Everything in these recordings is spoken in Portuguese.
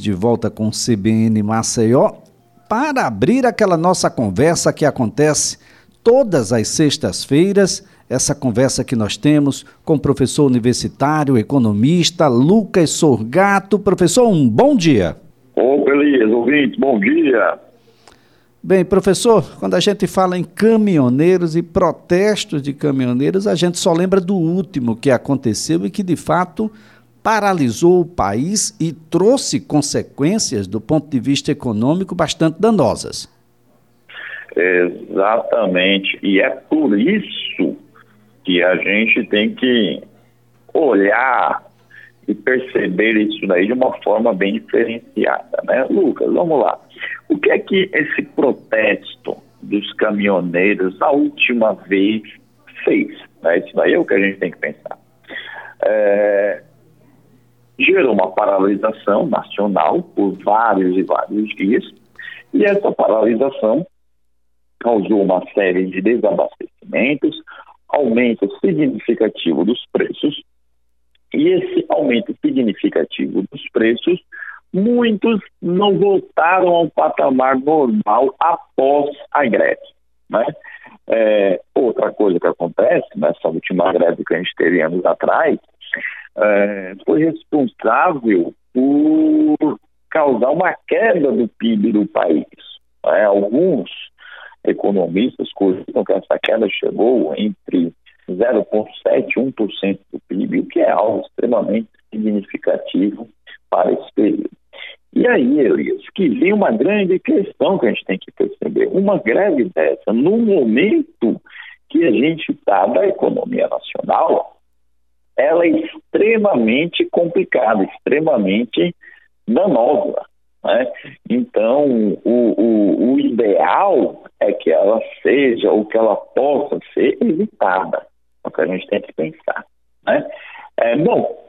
de volta com o CBN Maceió para abrir aquela nossa conversa que acontece todas as sextas-feiras. Essa conversa que nós temos com o professor universitário, economista Lucas Sorgato. Professor, um bom dia. Ô, Elias, ouvinte, bom dia. Bem, professor, quando a gente fala em caminhoneiros e protestos de caminhoneiros, a gente só lembra do último que aconteceu e que, de fato, paralisou o país e trouxe consequências do ponto de vista econômico bastante danosas. Exatamente, e é por isso que a gente tem que olhar e perceber isso daí de uma forma bem diferenciada, né? Lucas, vamos lá. O que é que esse protesto dos caminhoneiros a última vez fez? Né? Isso daí é o que a gente tem que pensar. É, gerou uma paralisação nacional por vários e vários dias, e essa paralisação causou uma série de desabastecimentos, aumento significativo dos preços, e esse aumento significativo dos preços, muitos não voltaram ao patamar normal após a greve. Né? É, outra coisa que acontece nessa última greve que a gente teve anos atrás é, foi responsável por causar uma queda do PIB do país. É, alguns economistas cogitam que essa queda chegou entre 0,7% e 1% do PIB, o que é algo extremamente significativo para esse período. E aí, Elias, que vem uma grande questão que a gente tem que perceber. Uma greve dessa, no momento que a gente está da economia nacional, ela é extremamente complicada, extremamente danosa. Né? Então, o, o, o, ideal é que ela seja, ou que ela possa ser evitada. É o que a gente tem que pensar. Né? É, bom,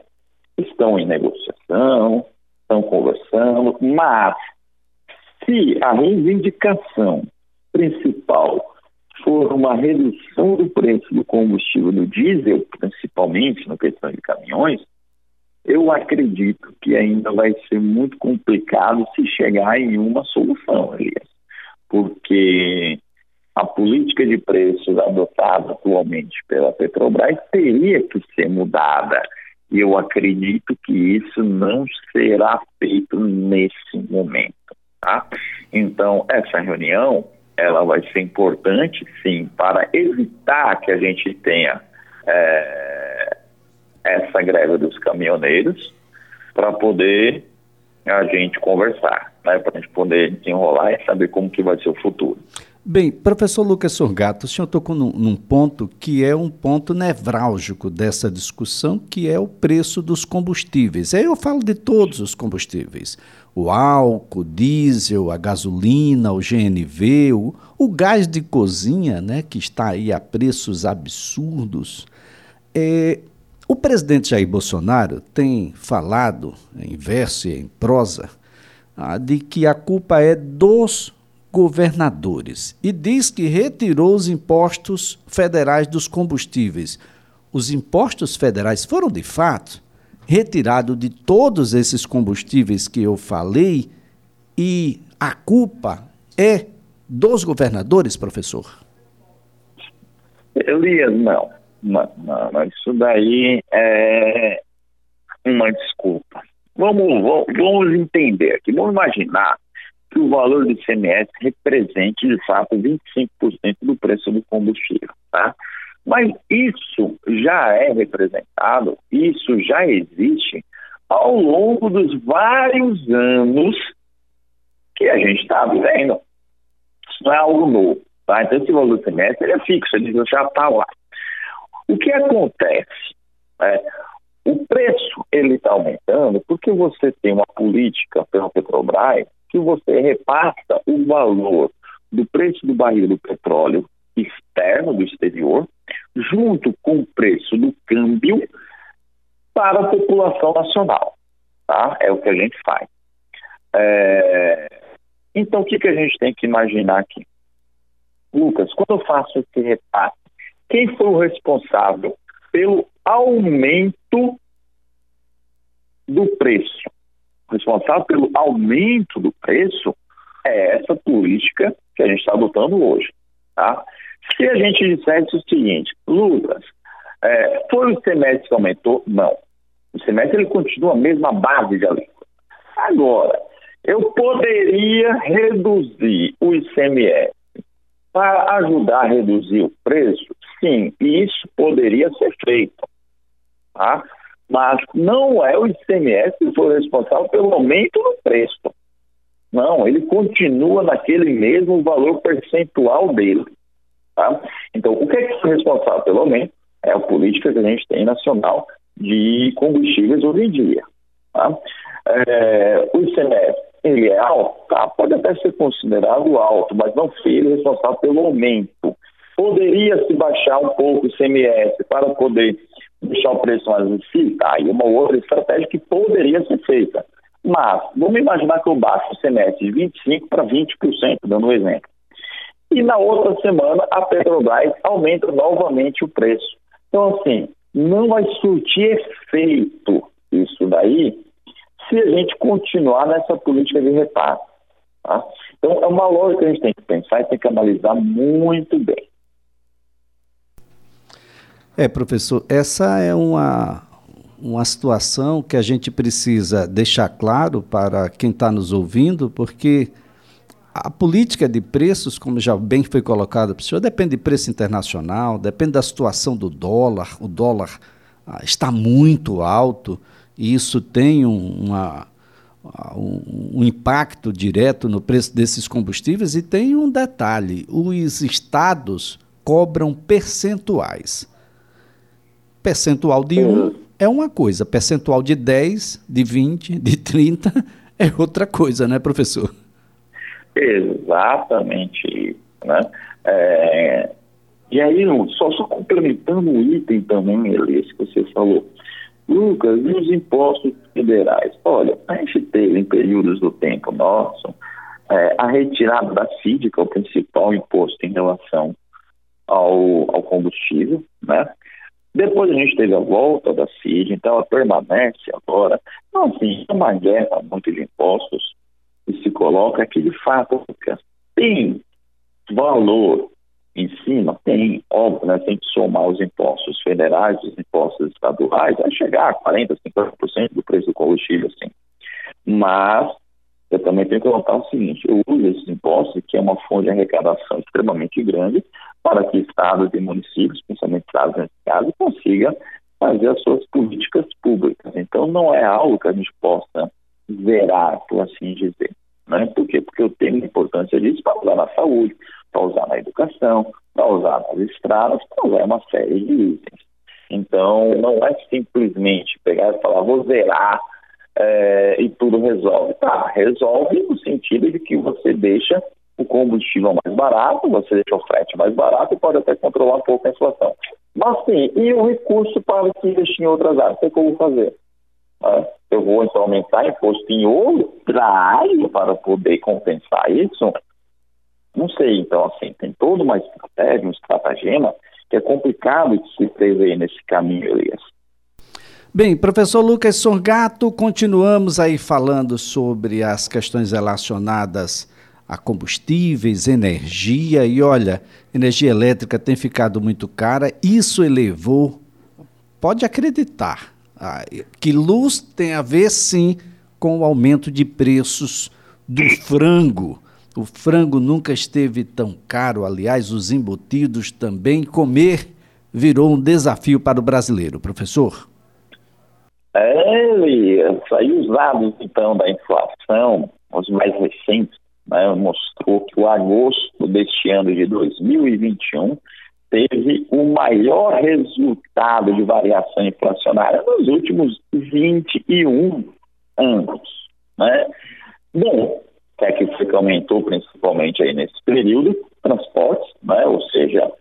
estão em negociação, estão conversando, mas se a reivindicação principal for uma redução do preço do combustível do diesel, principalmente na questão de caminhões, eu acredito que ainda vai ser muito complicado se chegar em uma solução, Elias, porque a política de preços adotada atualmente pela Petrobras teria que ser mudada. E eu acredito que isso não será feito nesse momento. Tá? Então, essa reunião ela vai ser importante, sim, para evitar que a gente tenha é, essa greve dos caminhoneiros, para poder a gente conversar, né, para a gente poder desenrolar e saber como que vai ser o futuro. Bem, professor Lucas Sorgato, o senhor tocou num, num, ponto que é um ponto nevrálgico dessa discussão, que é o preço dos combustíveis. Aí eu falo de todos os combustíveis: o álcool, o diesel, a gasolina, o GNV, o, o gás de cozinha, né, que está aí a preços absurdos. É, o presidente Jair Bolsonaro tem falado, em verso e em prosa, ah, de que a culpa é dos governadores e diz que retirou os impostos federais dos combustíveis. Os impostos federais foram, de fato, retirados de todos esses combustíveis que eu falei e a culpa é dos governadores, professor? Elias, não. Não, não, isso daí é uma desculpa. Vamos, vamos, vamos entender aqui, vamos imaginar que o valor do ICMS represente, de fato, 25% do preço do combustível, tá? Mas isso já é representado, isso já existe ao longo dos vários anos que a gente está vivendo. Isso não é algo novo, tá? Então, esse valor do ICMS ele é fixo, ele já está lá. O que acontece? É, o preço ele está aumentando porque você tem uma política pela Petrobras que você repassa o valor do preço do barril do petróleo externo do exterior, junto com o preço do câmbio para a população nacional. Tá? É o que a gente faz. É... Então, o que, que a gente tem que imaginar aqui? Lucas, quando eu faço esse repasse, quem foi o responsável pelo aumento do preço? responsável pelo aumento do preço é essa política que a gente está adotando hoje. Tá? Se a gente dissesse o seguinte, Lucas, é, foi o semestre que aumentou? Não. O semestre ele continua a mesma base de alíquota. Agora, eu poderia reduzir o ICMS para ajudar a reduzir o preço? Sim, isso poderia ser feito. Tá? Mas não é o ICMS que foi responsável pelo aumento do preço. Não, ele continua naquele mesmo valor percentual dele. Tá? Então, o que é que foi responsável pelo aumento? É a política que a gente tem nacional de combustíveis hoje em dia. Tá? É, o ICMS, ele é alto? Tá, pode até ser considerado alto, mas não foi ele responsável pelo aumento. Poderia se baixar um pouco o ICMS para poder deixar o preço mais acessível? Tá, aí uma outra estratégia que poderia ser feita. Mas, vamos imaginar que eu baixo o semestre de 25% para 20%, dando um exemplo. E na outra semana, a Petrobras aumenta novamente o preço. Então, assim, não vai surtir efeito isso daí se a gente continuar nessa política de repasse. Tá? Então, é uma lógica que a gente tem que pensar e tem que analisar muito bem. É, professor, essa é uma, uma situação que a gente precisa deixar claro para quem está nos ouvindo, porque a política de preços, como já bem foi colocado para o senhor, depende de preço internacional, depende da situação do dólar. O dólar ah, está muito alto e isso tem um, uma, um, um impacto direto no preço desses combustíveis. E tem um detalhe: os estados cobram percentuais. Percentual de 1 um é uma coisa, percentual de 10, de 20, de 30 é outra coisa, né, professor? Exatamente isso, né? É, e aí, só, só complementando o item também, Elias, que você falou. Lucas, e os impostos federais? Olha, a gente teve em períodos do tempo nosso é, a retirada da CID, que é o principal imposto em relação ao, ao combustível, né? Depois a gente teve a volta da CID, então ela permanece agora. Então, assim, é uma guerra muito de impostos que se coloca que, de fato, tem valor em cima, tem, óbvio, né, tem que somar os impostos federais, os impostos estaduais, vai chegar a 40%, 50% do preço do combustível, assim. Mas eu também tenho que colocar o seguinte, eu uso esses impostos, que é uma fonte de arrecadação extremamente grande, para que estados e municípios, principalmente estados nesse caso, consigam fazer as suas políticas públicas. Então, não é algo que a gente possa zerar, por assim dizer. Né? Por quê? Porque eu tenho importância disso para usar na saúde, para usar na educação, para usar nas estradas, para usar uma série de itens. Então, não é simplesmente pegar e falar, vou zerar é, e tudo resolve. Tá, resolve no sentido de que você deixa o combustível mais barato, você deixa o frete mais barato e pode até controlar um pouco a inflação. Mas sim, e o recurso para se investir em outras áreas? O que eu vou fazer? Né? Eu vou então aumentar imposto em outra área para poder compensar isso? Não sei, então assim, tem toda uma estratégia, um estratagema que é complicado de se prever nesse caminho, Elias. Bem, professor Lucas Sorgato, continuamos aí falando sobre as questões relacionadas a combustíveis, energia, e olha, energia elétrica tem ficado muito cara, isso elevou, pode acreditar, ah, que luz tem a ver sim com o aumento de preços do frango. O frango nunca esteve tão caro, aliás, os embutidos também. Comer virou um desafio para o brasileiro, professor. É, Elias, aí os dados então da inflação, os mais recentes, né, mostrou que o agosto deste ano de 2021 teve o maior resultado de variação inflacionária nos últimos 21 anos. Né? Bom, que é que foi que aumentou principalmente aí nesse período? Transportes, né? ou seja,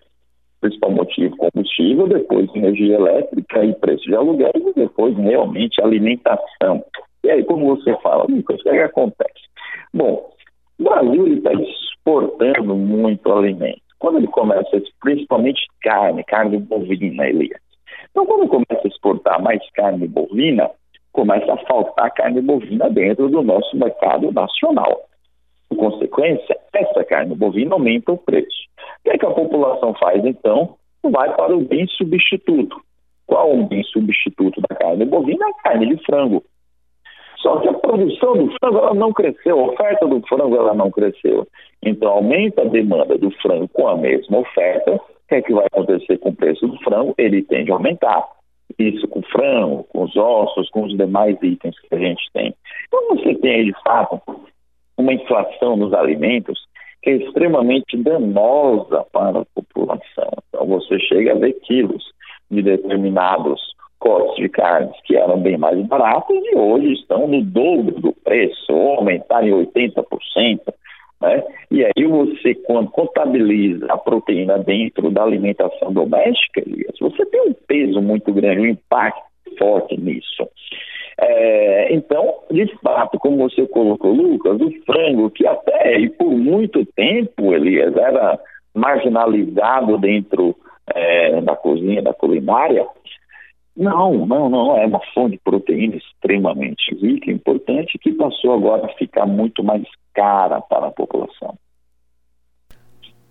principal motivo combustível, depois energia elétrica e preço de aluguel, e depois realmente alimentação. E aí, como você fala, Lucas, o que, é que acontece? Bom, exportando muito alimento. Quando ele começa, principalmente carne, carne bovina, Elias. Então, quando começa a exportar mais carne bovina, começa a faltar carne bovina dentro do nosso mercado nacional. Por consequência, essa carne bovina aumenta o preço. O que, é que a população faz então? Vai para o bem substituto. Qual o bem substituto da carne bovina? A carne de frango. Só que a produção do frango ela não cresceu, a oferta do frango ela não cresceu. Então aumenta a demanda do frango com a mesma oferta. O que é que vai acontecer com o preço do frango? Ele tende a aumentar. Isso com o frango, com os ossos, com os demais itens que a gente tem. Então você tem de fato, uma inflação nos alimentos que é extremamente danosa para a população. Então você chega a ver quilos de determinados cortes de carnes que eram bem mais baratos e hoje estão no dobro do preço, ou aumentaram em 80%. Né? E aí você, quando contabiliza a proteína dentro da alimentação doméstica, você tem um peso muito grande, um impacto forte nisso. É, então, de fato, como você colocou, Lucas, o frango, que até e por muito tempo, Elias, era marginalizado dentro é, da cozinha, da culinária, não, não, não. É uma fonte de proteína extremamente rica, importante, que passou agora a ficar muito mais cara para a população.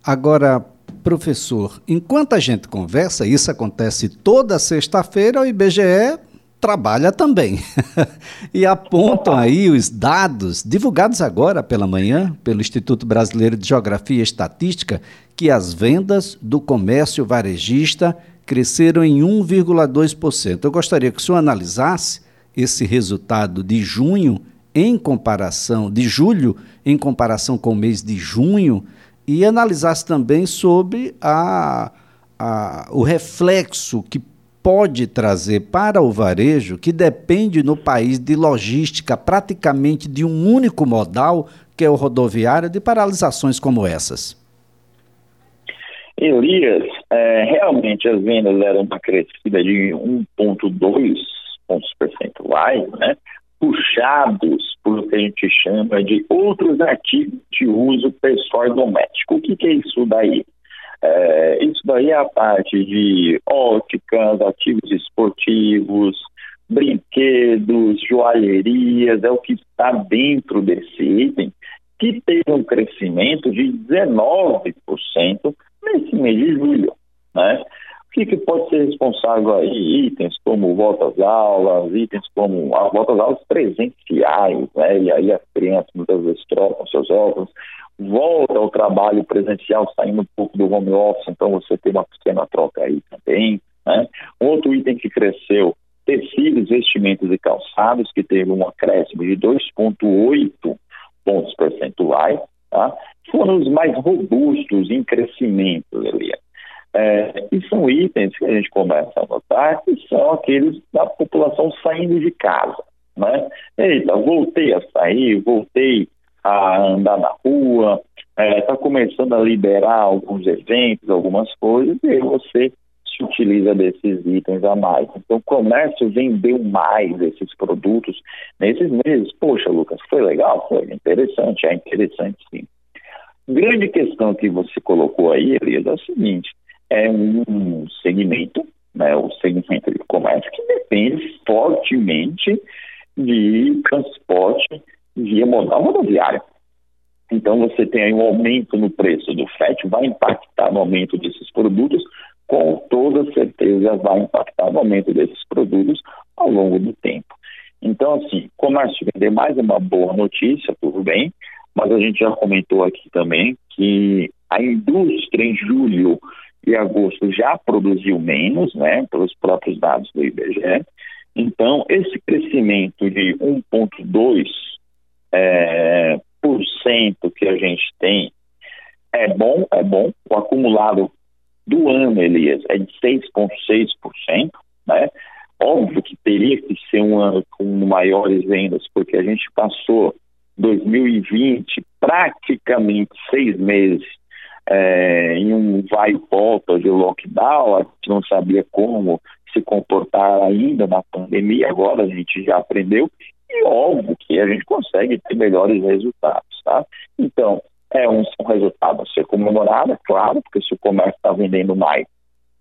Agora, professor, enquanto a gente conversa, isso acontece toda sexta-feira, o IBGE trabalha também. e apontam aí os dados divulgados agora pela manhã pelo Instituto Brasileiro de Geografia e Estatística que as vendas do comércio varejista cresceram em 1,2%. Eu gostaria que o senhor analisasse esse resultado de junho em comparação, de julho em comparação com o mês de junho, e analisasse também sobre a, a, o reflexo que pode trazer para o varejo, que depende no país de logística praticamente de um único modal, que é o rodoviário, de paralisações como essas. Elias, é, realmente as vendas eram uma crescida de 1,2 pontos percentuais, né? puxados por o que a gente chama de outros artigos de uso pessoal doméstico. O que, que é isso daí? É, isso daí é a parte de óticas, ativos esportivos, brinquedos, joalherias, é o que está dentro desse item, que teve um crescimento de 19% nesse mês de julho. Né? O que, que pode ser responsável aí? Itens como volta às aulas, itens como a volta às aulas presenciais, né? e aí as crianças muitas vezes trocam seus óculos, volta ao trabalho presencial, saindo um pouco do home office, então você tem uma pequena troca aí também. Né? Outro item que cresceu, tecidos, vestimentos e calçados, que teve um acréscimo de 2,8 pontos percentuais, tá? Foram os mais robustos em crescimento, Eliane. É, e são itens que a gente começa a notar que são aqueles da população saindo de casa. Né? Eita, voltei a sair, voltei a andar na rua, está é, tá começando a liberar alguns eventos, algumas coisas, e aí você se utiliza desses itens a mais. Então, o comércio vendeu mais esses produtos nesses meses. Poxa, Lucas, foi legal? Foi interessante, é interessante sim. Grande questão que você colocou aí, Elias, é o seguinte: é um segmento, né, o segmento de comércio, que depende fortemente de transporte via modal rodoviária. Então, você tem aí um aumento no preço do frete, vai impactar no aumento desses produtos, com toda certeza vai impactar no aumento desses produtos ao longo do tempo. Então, assim, comércio vender mais é uma boa notícia, tudo bem, mas a gente já comentou aqui também que a indústria em julho e agosto já produziu menos, né, pelos próprios dados do IBGE. Então, esse crescimento de 1,2% é, por cento que a gente tem é bom, é bom. O acumulado do ano, Elias, é de 6,6%, né? Óbvio que teria que ser um ano com maiores vendas, porque a gente passou 2020, praticamente seis meses é, em um vai e volta de lockdown, a gente não sabia como se comportar ainda na pandemia, agora a gente já aprendeu e óbvio que a gente consegue ter melhores resultados, tá? Então, é um, resultado a ser comemorado, é claro, porque se o comércio está vendendo mais,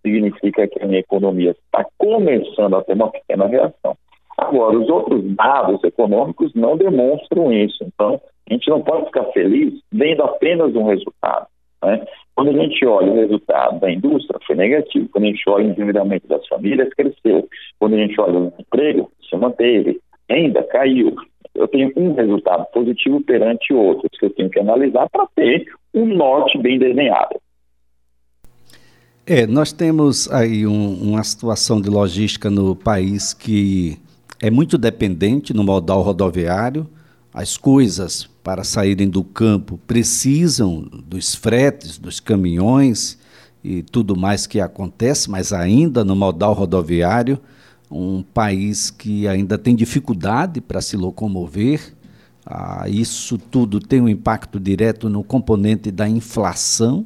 significa que a minha economia está começando a ter uma pequena reação. Agora, os outros dados econômicos não demonstram isso. Então, a gente não pode ficar feliz vendo apenas um resultado. Né? Quando a gente olha o resultado da indústria, foi negativo. Quando a gente olha o endividamento das famílias, cresceu. Quando a gente olha o emprego, se manteve. Ainda caiu. Eu tenho um resultado positivo perante outros que eu tenho que analisar para ter um norte bem desenhado. É, nós temos aí um, uma situação de logística no país que é muito dependente no modal rodoviário. As coisas para saírem do campo precisam dos fretes, dos caminhões e tudo mais que acontece, mas ainda no modal rodoviário, um país que ainda tem dificuldade para se locomover. Ah, isso tudo tem um impacto direto no componente da inflação.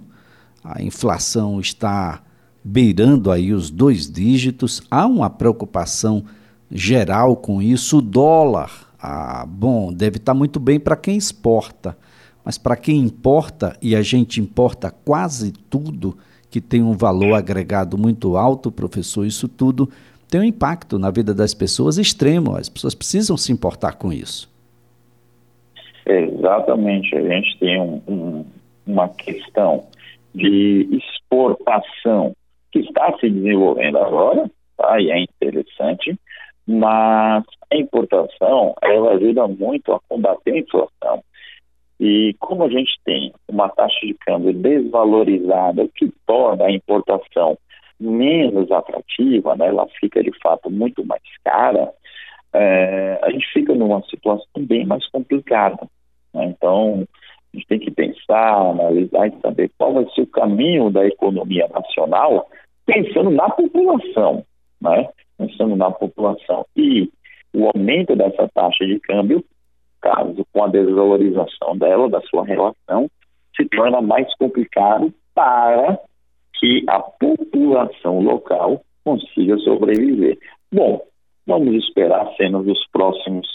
A inflação está beirando aí os dois dígitos. Há uma preocupação geral com isso. O dólar, ah, bom, deve estar muito bem para quem exporta, mas para quem importa, e a gente importa quase tudo que tem um valor agregado muito alto, professor, isso tudo tem um impacto na vida das pessoas extremo. As pessoas precisam se importar com isso. Exatamente. A gente tem um, um, uma questão de exportação que está se desenvolvendo agora, tá? e é interessante, mas a importação ela ajuda muito a combater a inflação. E como a gente tem uma taxa de câmbio desvalorizada, que torna a importação menos atrativa, né, ela fica de fato muito mais cara, é, a gente fica numa situação bem mais complicada. Né? Então, a gente tem que pensar, analisar e saber qual vai ser o caminho da economia nacional, pensando na população, né? Pensando na população. E o aumento dessa taxa de câmbio, caso com a desvalorização dela, da sua relação, se torna mais complicado para que a população local consiga sobreviver. Bom, vamos esperar cenas dos próximos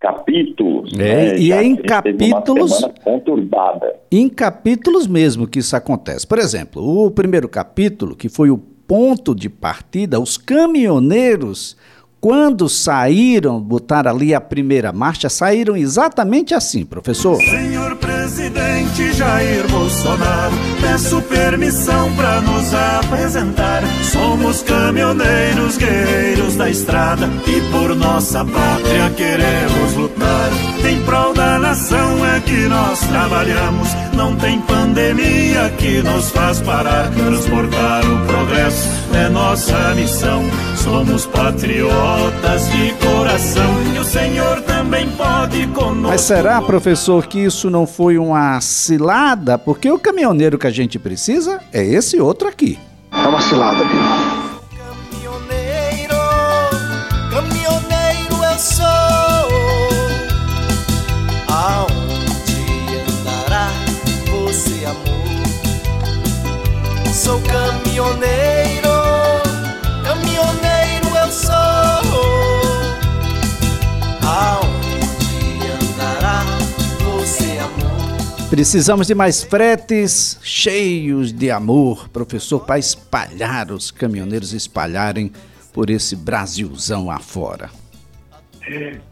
capítulos. É, né? e é em capítulos. conturbada. Em capítulos mesmo que isso acontece. Por exemplo, o primeiro capítulo, que foi o ponto de partida, os caminhoneiros quando saíram, botar ali a primeira marcha, saíram exatamente assim, professor. Senhor presidente Jair Bolsonaro, peço permissão para nos apresentar. Somos caminhoneiros, guerreiros da estrada e por nossa pátria queremos lutar. Em prol da nação é que nós trabalhamos, não tem pandemia que nos faz parar. Transportar o progresso é nossa missão, somos patriotas de coração e o Senhor também pode conosco. Mas será, professor, que isso não foi uma cilada? Porque o caminhoneiro que a gente precisa é esse outro aqui. É uma cilada, Caminhoneiro, Sou caminhoneiro, caminhoneiro eu sou. Precisamos de mais fretes cheios de amor, professor, para espalhar os caminhoneiros espalharem por esse Brasilzão afora.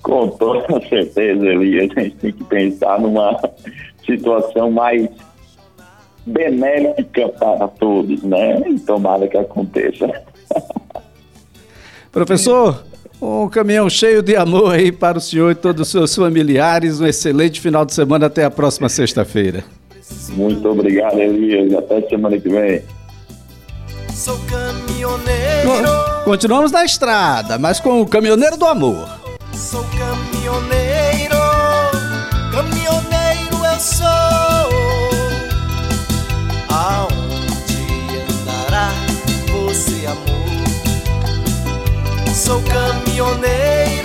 Com toda certeza, Elias, a gente tem que pensar numa situação mais benéfica para todos, né? Tomara que aconteça. Professor, um caminhão cheio de amor aí para o senhor e todos os seus familiares. Um excelente final de semana. Até a próxima sexta-feira. Muito obrigado, Elias. Até semana que vem. Sou caminhoneiro. Continuamos na estrada, mas com o caminhoneiro do amor. Sou caminhoneiro. Sou caminhoneiro